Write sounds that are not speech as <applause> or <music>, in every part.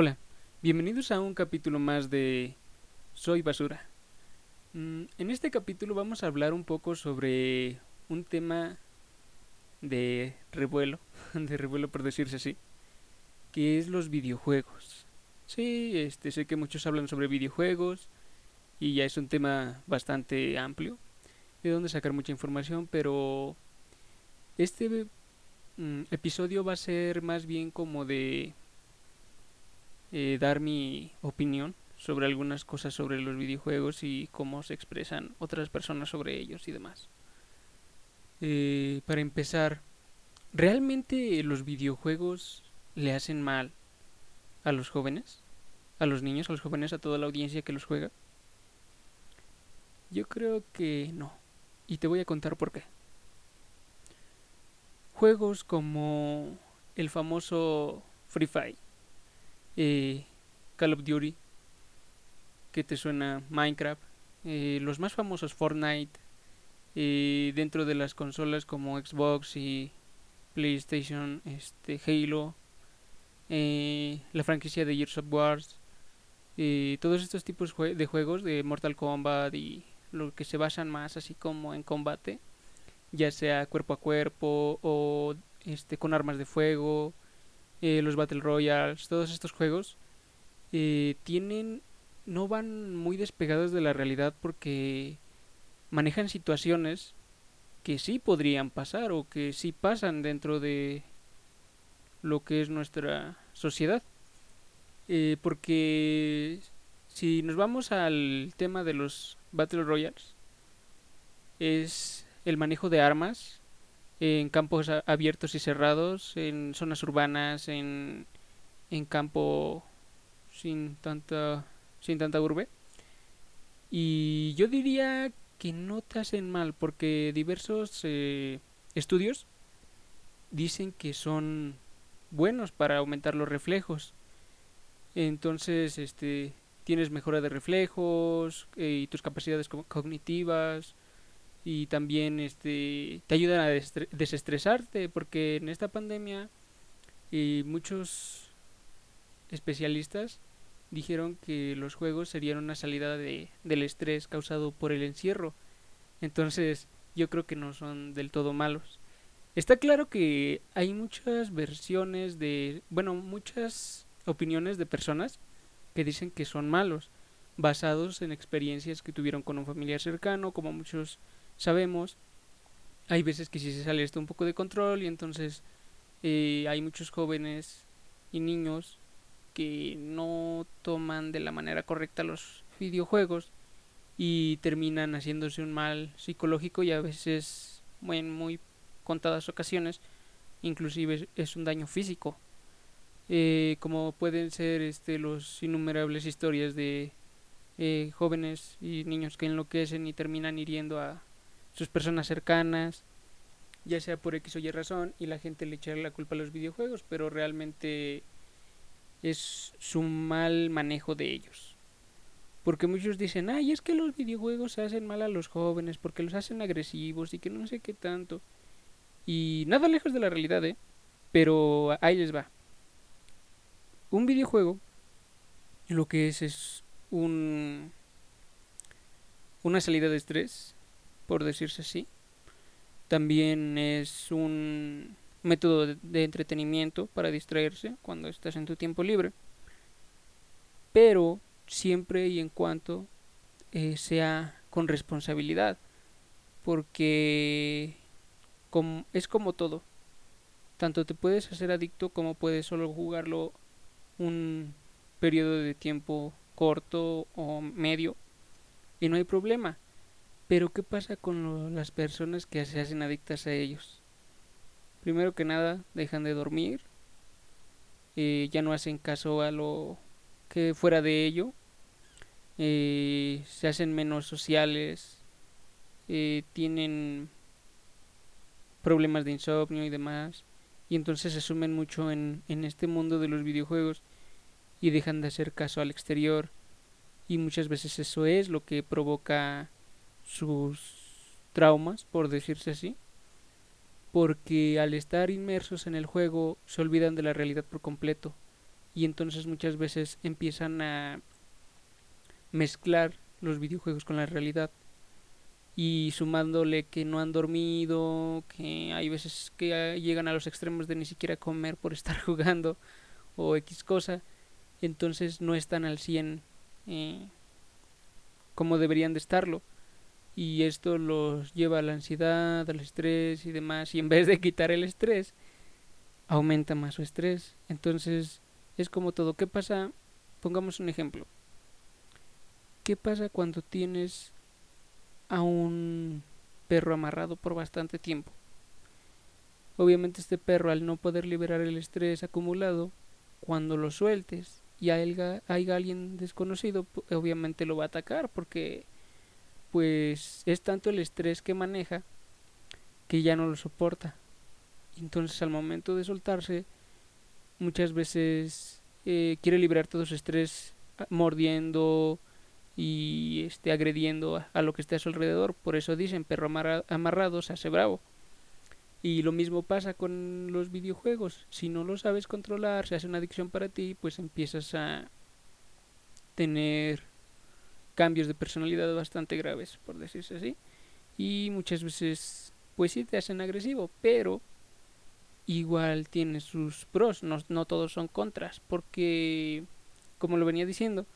Hola, bienvenidos a un capítulo más de Soy Basura. Mm, en este capítulo vamos a hablar un poco sobre un tema de revuelo, <laughs> de revuelo por decirse así, que es los videojuegos. Sí, este, sé que muchos hablan sobre videojuegos y ya es un tema bastante amplio de donde sacar mucha información, pero este mm, episodio va a ser más bien como de eh, dar mi opinión sobre algunas cosas sobre los videojuegos y cómo se expresan otras personas sobre ellos y demás. Eh, para empezar, ¿realmente los videojuegos le hacen mal a los jóvenes? ¿A los niños, a los jóvenes, a toda la audiencia que los juega? Yo creo que no. Y te voy a contar por qué. Juegos como el famoso Free Fire eh, Call of Duty, que te suena Minecraft, eh, los más famosos Fortnite, eh, dentro de las consolas como Xbox y PlayStation, este Halo, la franquicia de Gears of Wars, todos estos tipos de juegos de Mortal Kombat y lo que se basan más así como en combate, ya sea cuerpo a cuerpo o este con armas de fuego eh, los Battle Royales, todos estos juegos, eh, tienen, no van muy despegados de la realidad porque manejan situaciones que sí podrían pasar o que sí pasan dentro de lo que es nuestra sociedad. Eh, porque si nos vamos al tema de los Battle Royales, es el manejo de armas en campos abiertos y cerrados, en zonas urbanas, en, en campo sin tanta, sin tanta urbe. Y yo diría que no te hacen mal, porque diversos eh, estudios dicen que son buenos para aumentar los reflejos. Entonces, este, tienes mejora de reflejos eh, y tus capacidades cognitivas, y también este te ayudan a desestresarte porque en esta pandemia y muchos especialistas dijeron que los juegos serían una salida de, del estrés causado por el encierro. Entonces yo creo que no son del todo malos. Está claro que hay muchas versiones de bueno muchas opiniones de personas que dicen que son malos basados en experiencias que tuvieron con un familiar cercano como muchos sabemos, hay veces que si se sale esto un poco de control y entonces eh, hay muchos jóvenes y niños que no toman de la manera correcta los videojuegos y terminan haciéndose un mal psicológico y a veces en muy contadas ocasiones inclusive es un daño físico. Eh, como pueden ser este los innumerables historias de eh, jóvenes y niños que enloquecen y terminan hiriendo a sus personas cercanas, ya sea por X o Y razón, y la gente le echa la culpa a los videojuegos, pero realmente es su mal manejo de ellos. Porque muchos dicen, ay, es que los videojuegos hacen mal a los jóvenes, porque los hacen agresivos y que no sé qué tanto. Y nada lejos de la realidad, ¿eh? Pero ahí les va. Un videojuego lo que es es un una salida de estrés por decirse así. También es un método de entretenimiento para distraerse cuando estás en tu tiempo libre. Pero siempre y en cuanto eh, sea con responsabilidad. Porque es como todo. Tanto te puedes hacer adicto como puedes solo jugarlo un periodo de tiempo corto o medio. Y no hay problema. Pero ¿qué pasa con las personas que se hacen adictas a ellos? Primero que nada, dejan de dormir, eh, ya no hacen caso a lo que fuera de ello, eh, se hacen menos sociales, eh, tienen problemas de insomnio y demás, y entonces se sumen mucho en, en este mundo de los videojuegos y dejan de hacer caso al exterior, y muchas veces eso es lo que provoca sus traumas, por decirse así, porque al estar inmersos en el juego se olvidan de la realidad por completo. Y entonces muchas veces empiezan a mezclar los videojuegos con la realidad. Y sumándole que no han dormido, que hay veces que llegan a los extremos de ni siquiera comer por estar <laughs> jugando o X cosa, entonces no están al 100 eh, como deberían de estarlo. Y esto los lleva a la ansiedad, al estrés y demás. Y en vez de quitar el estrés, aumenta más su estrés. Entonces es como todo. ¿Qué pasa? Pongamos un ejemplo. ¿Qué pasa cuando tienes a un perro amarrado por bastante tiempo? Obviamente este perro al no poder liberar el estrés acumulado, cuando lo sueltes y haya, alguien desconocido, obviamente lo va a atacar porque pues es tanto el estrés que maneja que ya no lo soporta. Entonces al momento de soltarse, muchas veces eh, quiere liberar todo su estrés ah, mordiendo y este, agrediendo a, lo que esté a su alrededor. Por eso dicen perro amarrado se hace bravo. Y lo mismo pasa con los videojuegos. Si no lo sabes controlar, se hace una adicción para ti, pues empiezas a tener cambios de personalidad bastante graves, por decirse así. Y muchas veces, pues sí te hacen agresivo, pero igual tiene sus pros, no, no todos son contras, porque, como lo venía diciendo,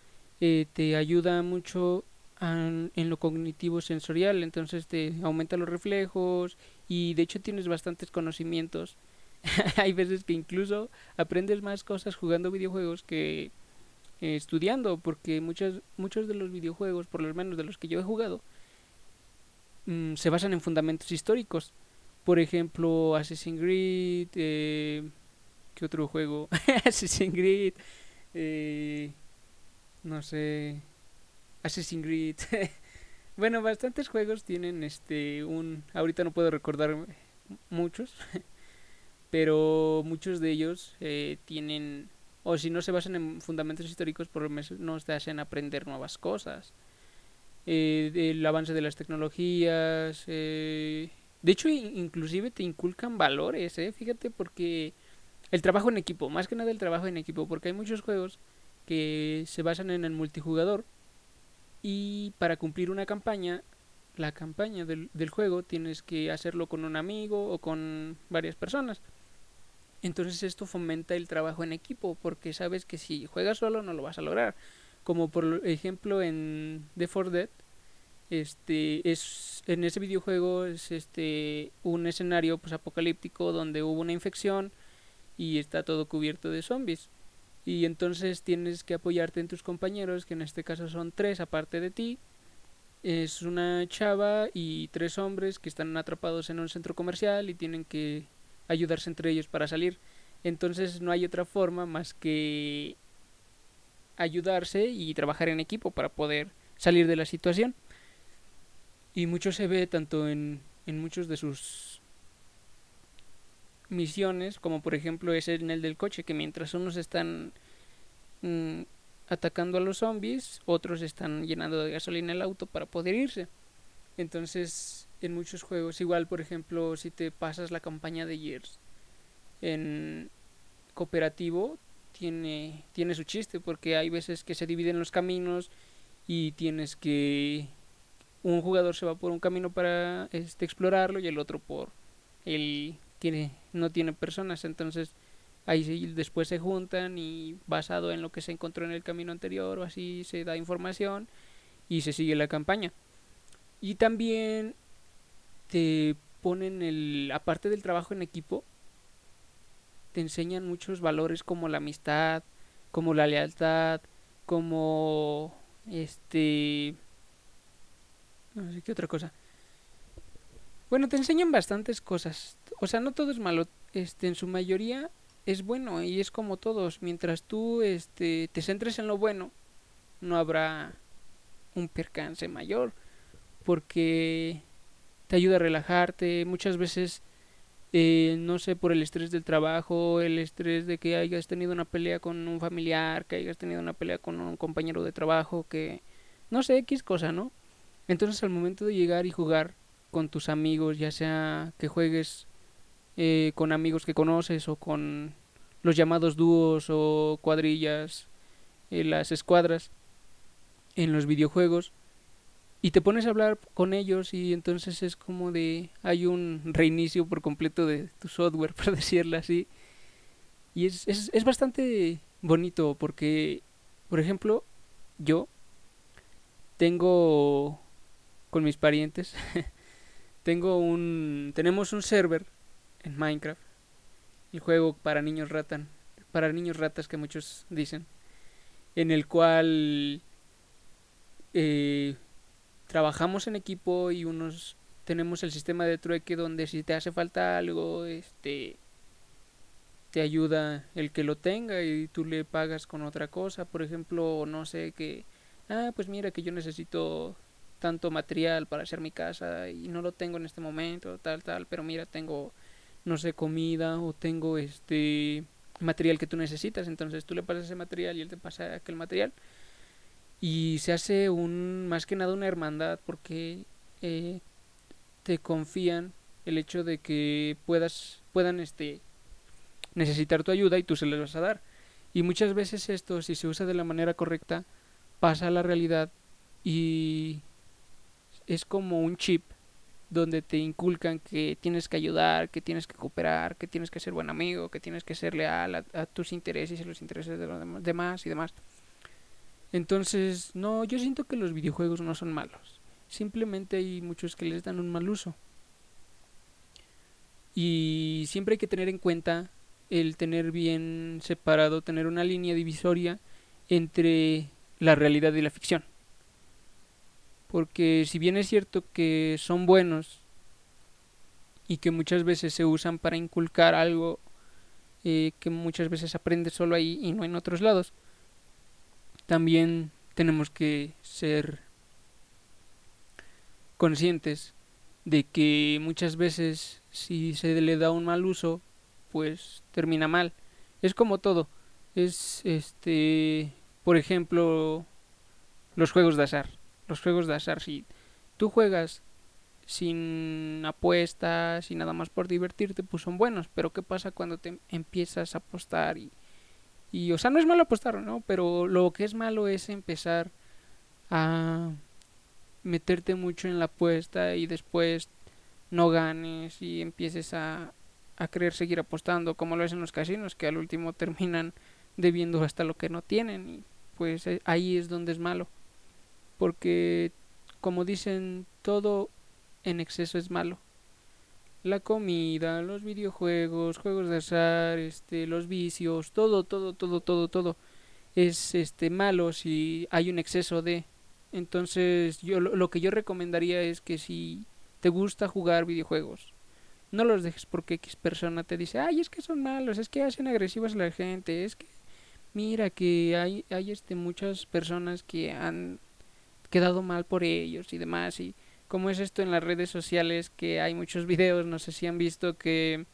eh, te ayuda mucho en lo cognitivo sensorial, entonces te aumenta los reflejos y de hecho tienes bastantes conocimientos. <laughs> Hay veces que incluso aprendes más cosas jugando videojuegos que eh, estudiando, porque muchos, muchos de los videojuegos, por lo menos de los que yo he jugado, mm, se basan en fundamentos históricos. Por ejemplo, Assassin's Creed, eh, ¿qué otro juego? <laughs> Assassin's Creed, eh, no sé, Assassin's Creed. <laughs> bueno, bastantes juegos tienen este un ahorita no puedo recordar muchos, <laughs> pero muchos de ellos eh, tienen o si no se basan en fundamentos históricos, por lo menos te hacen aprender nuevas cosas. Eh, el avance de las tecnologías, eh, de hecho, inclusive te inculcan valores, ¿eh? Fíjate, porque el trabajo en equipo, más que nada el trabajo en equipo, porque hay muchos juegos que se basan en el multijugador y para cumplir una campaña, la campaña del, del juego tienes que hacerlo con un amigo o con varias personas. Entonces esto fomenta el trabajo en equipo, porque sabes que si juegas solo no lo vas a lograr. Como por ejemplo en The 4 Dead, este es en ese videojuego es este un escenario pues apocalíptico donde hubo una infección y está todo cubierto de zombies y entonces tienes que apoyarte en tus compañeros que en este caso son tres aparte de ti es una chava y tres hombres que están atrapados en un centro comercial y tienen que ayudarse entre ellos para salir entonces no hay otra forma más que ayudarse y trabajar en equipo para poder salir de la situación y mucho se ve tanto en, en muchos de sus misiones, como por ejemplo es en el del coche, que mientras unos están mm, atacando a los zombies, otros están llenando de gasolina el auto para poder irse. Entonces, en muchos juegos, igual por ejemplo, si te pasas la campaña de Years en cooperativo, tiene, tiene su chiste, porque hay veces que se dividen los caminos y tienes que un jugador se va por un camino para este explorarlo y el otro por él tiene no tiene personas. Entonces ahí después se juntan y basado en lo que se encontró en el camino anterior o así se da información y se sigue la campaña. Y también te ponen el aparte del trabajo en equipo te enseñan muchos valores como la amistad como la lealtad como este no sé qué otra cosa. Bueno, te enseñan bastantes cosas. O sea, no todo es malo. Este, en su mayoría es bueno y es como todos. Mientras tú este, te centres en lo bueno, no habrá un percance mayor. Porque te ayuda a relajarte. Muchas veces, eh, no sé, por el estrés del trabajo, el estrés de que hayas tenido una pelea con un familiar, que hayas tenido una pelea con un compañero de trabajo, que no sé, X cosa, ¿no? Entonces al momento de llegar y jugar con tus amigos, ya sea que juegues eh, con amigos que conoces o con los llamados dúos o cuadrillas, eh, las escuadras en los videojuegos y te pones a hablar con ellos y entonces es como de hay un reinicio por completo de tu software, <laughs> por decirlo así. Y es, es, es bastante bonito porque, por ejemplo, yo tengo con mis parientes, <laughs> tengo un, tenemos un server en Minecraft, el juego para niños ratan, para niños ratas que muchos dicen, en el cual eh, trabajamos en equipo y unos tenemos el sistema de trueque donde si te hace falta algo, este te ayuda el que lo tenga y tú le pagas con otra cosa, por ejemplo, no sé que ah, pues mira que yo necesito tanto material para hacer mi casa y no lo tengo en este momento, tal tal, pero mira, tengo no sé, comida o tengo este material que tú necesitas, entonces tú le pasas ese material y él te pasa aquel material y se hace un más que nada una hermandad porque eh, te confían el hecho de que puedas puedan este necesitar tu ayuda y tú se les vas a dar y muchas veces esto si se usa de la manera correcta pasa a la realidad y es como un chip donde te inculcan que tienes que ayudar, que tienes que cooperar, que tienes que ser buen amigo, que tienes que ser leal a, a tus intereses y a los intereses de los demás y demás. Entonces, no, yo siento que los videojuegos no son malos. Simplemente hay muchos que les dan un mal uso. Y siempre hay que tener en cuenta el tener bien separado, tener una línea divisoria entre la realidad y la ficción. Porque si bien es cierto que son buenos y que muchas veces se usan para inculcar algo eh, que muchas veces aprende solo ahí y no en otros lados, también tenemos que ser conscientes de que muchas veces si se le da un mal uso, pues termina mal. Es como todo. Es este, por ejemplo, los juegos de azar. Los juegos de azar si tú juegas sin apuestas y nada más por divertirte, pues son buenos, pero ¿qué pasa cuando te empiezas a apostar y y, o sea, no es malo apostar, ¿no? Pero lo que es malo es empezar a meterte mucho en la apuesta y después no ganes y empieces a, a querer seguir apostando, como lo es en los casinos, que al último terminan debiendo hasta lo que no tienen. Y pues eh, ahí es donde es malo. Porque, como dicen, todo en exceso es malo la comida, los videojuegos, juegos de azar, este, los vicios, todo, todo, todo, todo, todo es este malo si hay un exceso de. Entonces, yo lo, que yo recomendaría es que si te gusta jugar videojuegos, no los dejes porque X persona te dice, "Ay, es que son malos, es que hacen agresivos a la gente, es que mira que hay hay este muchas personas que han quedado mal por ellos y demás y cómo es esto en las redes sociales, que hay muchos videos, no sé si han visto que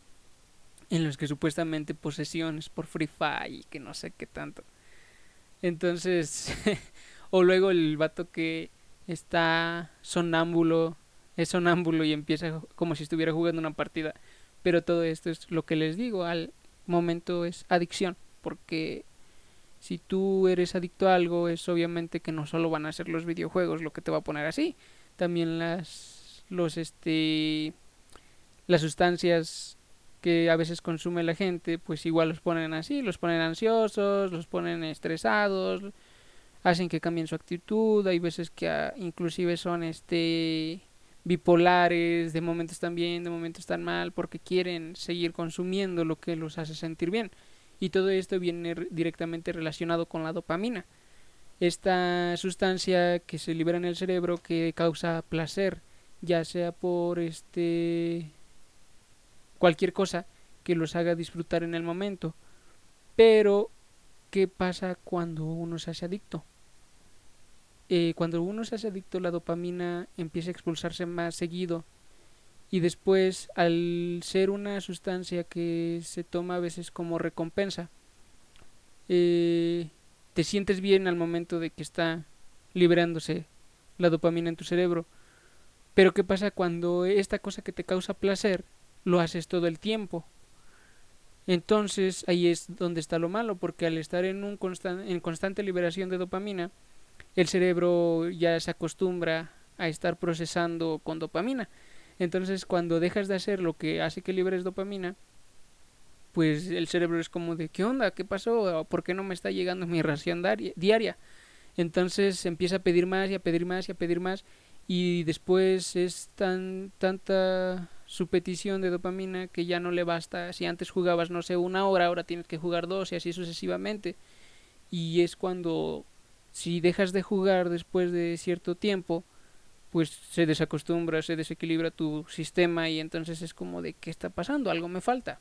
en los que supuestamente posesiones por Free Fire y que no sé qué tanto. Entonces, <laughs> o luego el vato que está sonámbulo, es sonámbulo y empieza como si estuviera jugando una partida. Pero todo esto es lo que les digo, al momento es adicción, porque si tú eres adicto a algo es obviamente que no solo van a ser los videojuegos lo que te va a poner así, también las los este las sustancias que a veces consume la gente pues igual los ponen así los ponen ansiosos los ponen estresados hacen que cambien su actitud hay veces que ah, inclusive son este bipolares de momentos están bien de momentos están mal porque quieren seguir consumiendo lo que los hace sentir bien. Y todo esto viene directamente relacionado con la dopamina esta sustancia que se libera en el cerebro que causa placer, ya sea por este cualquier cosa que los haga disfrutar en el momento. Pero, ¿qué pasa cuando uno se hace adicto? Eh, cuando uno se hace adicto, la dopamina empieza a expulsarse más seguido. Y después, al ser una sustancia que se toma a veces como recompensa, eh, te sientes bien al momento de que está liberándose la dopamina en tu cerebro. Pero ¿qué pasa cuando esta cosa que te causa placer lo haces todo el tiempo? Entonces ahí es donde está lo malo, porque al estar en, un en constante liberación de dopamina, el cerebro ya se acostumbra a estar procesando con dopamina. Entonces cuando dejas de hacer lo que hace que liberes dopamina, pues el cerebro es como de ¿qué onda? ¿Qué pasó? ¿Por qué no me está llegando mi ración diaria? Entonces empieza a pedir más y a pedir más y a pedir más y después es tan tanta su petición de dopamina que ya no le basta. Si antes jugabas, no sé, una hora, ahora tienes que jugar dos y así sucesivamente. Y es cuando, si dejas de jugar después de cierto tiempo, pues se desacostumbra, se desequilibra tu sistema y entonces es como de qué está pasando, algo me falta.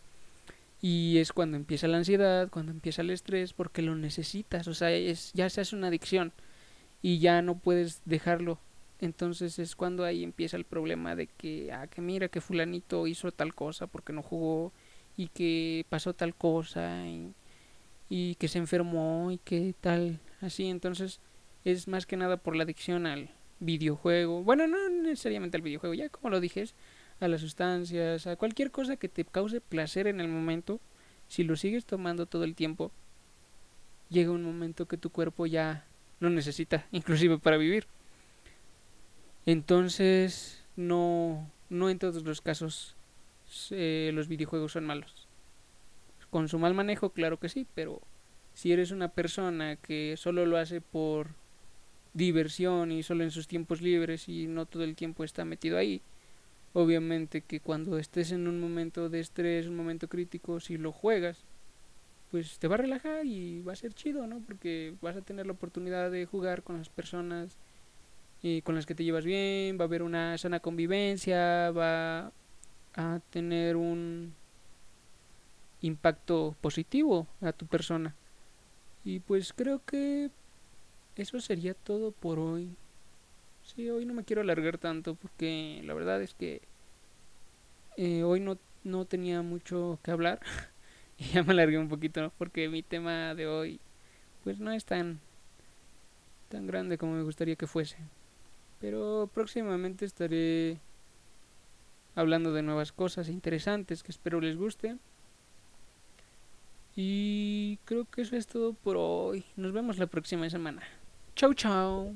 Y es cuando empieza la ansiedad, cuando empieza el estrés, porque lo necesitas, o sea, es, ya se hace una adicción y ya no puedes dejarlo entonces es cuando ahí empieza el problema de que, ah, que mira que fulanito hizo tal cosa porque no jugó y que pasó tal cosa y, que se enfermó y que tal, así. Entonces es más que nada por la adicción al videojuego. Bueno, no necesariamente al videojuego, ya como lo dije, a las sustancias, a cualquier cosa que te cause placer en el momento. Si lo sigues tomando todo el tiempo, llega un momento que tu cuerpo ya no necesita, <laughs> inclusive para vivir. Entonces, no, no en todos los casos eh, los videojuegos son malos. Con su mal manejo, claro que sí, pero si eres una persona que solo lo hace por diversión y solo en sus tiempos libres y no todo el tiempo está metido ahí, obviamente que cuando estés en un momento de estrés, un momento crítico, si lo juegas, pues te va a relajar y va a ser chido, ¿no? Porque vas a tener la oportunidad de jugar con las personas y con las que te llevas bien, va a haber una sana convivencia, va a tener un impacto positivo a tu persona. Y pues creo que eso sería todo por hoy. Sí, hoy no me quiero alargar tanto porque la verdad es que eh, hoy no, no tenía mucho que hablar. <laughs> y ya me alargué un poquito porque mi tema de hoy pues no es tan tan grande como me gustaría que fuese. Pero próximamente estaré hablando de nuevas cosas interesantes que espero les guste. Y creo que eso es todo por hoy. Nos vemos la próxima semana. Chau, chau.